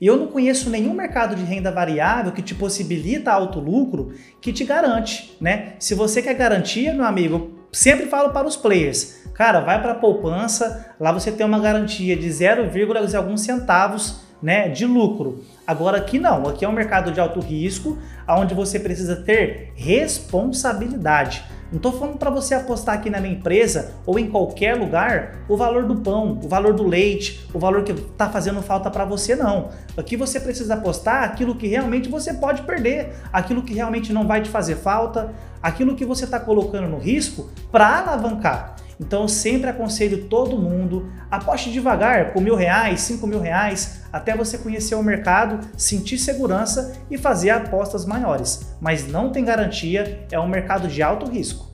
E eu não conheço nenhum mercado de renda variável que te possibilita alto lucro que te garante, né? Se você quer garantia, meu amigo, sempre falo para os players, cara, vai para a poupança, lá você tem uma garantia de 0, alguns centavos né, de lucro. Agora aqui não, aqui é um mercado de alto risco, onde você precisa ter responsabilidade. Não estou falando para você apostar aqui na minha empresa ou em qualquer lugar o valor do pão, o valor do leite, o valor que está fazendo falta para você, não. Aqui você precisa apostar aquilo que realmente você pode perder, aquilo que realmente não vai te fazer falta, aquilo que você está colocando no risco para alavancar. Então eu sempre aconselho todo mundo, aposte devagar com mil reais, cinco mil reais, até você conhecer o mercado, sentir segurança e fazer apostas maiores. Mas não tem garantia, é um mercado de alto risco.